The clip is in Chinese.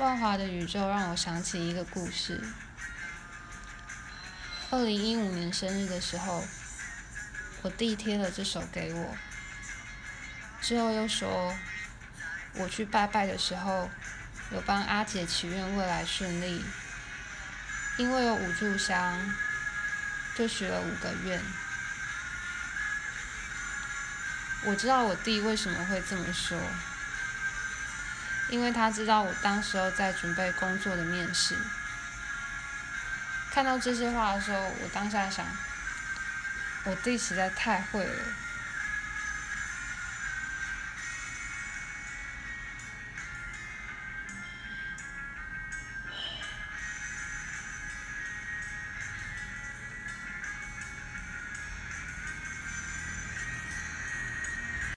万华的宇宙让我想起一个故事。二零一五年生日的时候，我弟贴了这首给我，之后又说，我去拜拜的时候，有帮阿姐祈愿未来顺利，因为有五炷香，就许了五个愿。我知道我弟为什么会这么说。因为他知道我当时候在准备工作的面试，看到这些话的时候，我当下想，我弟实在太会了。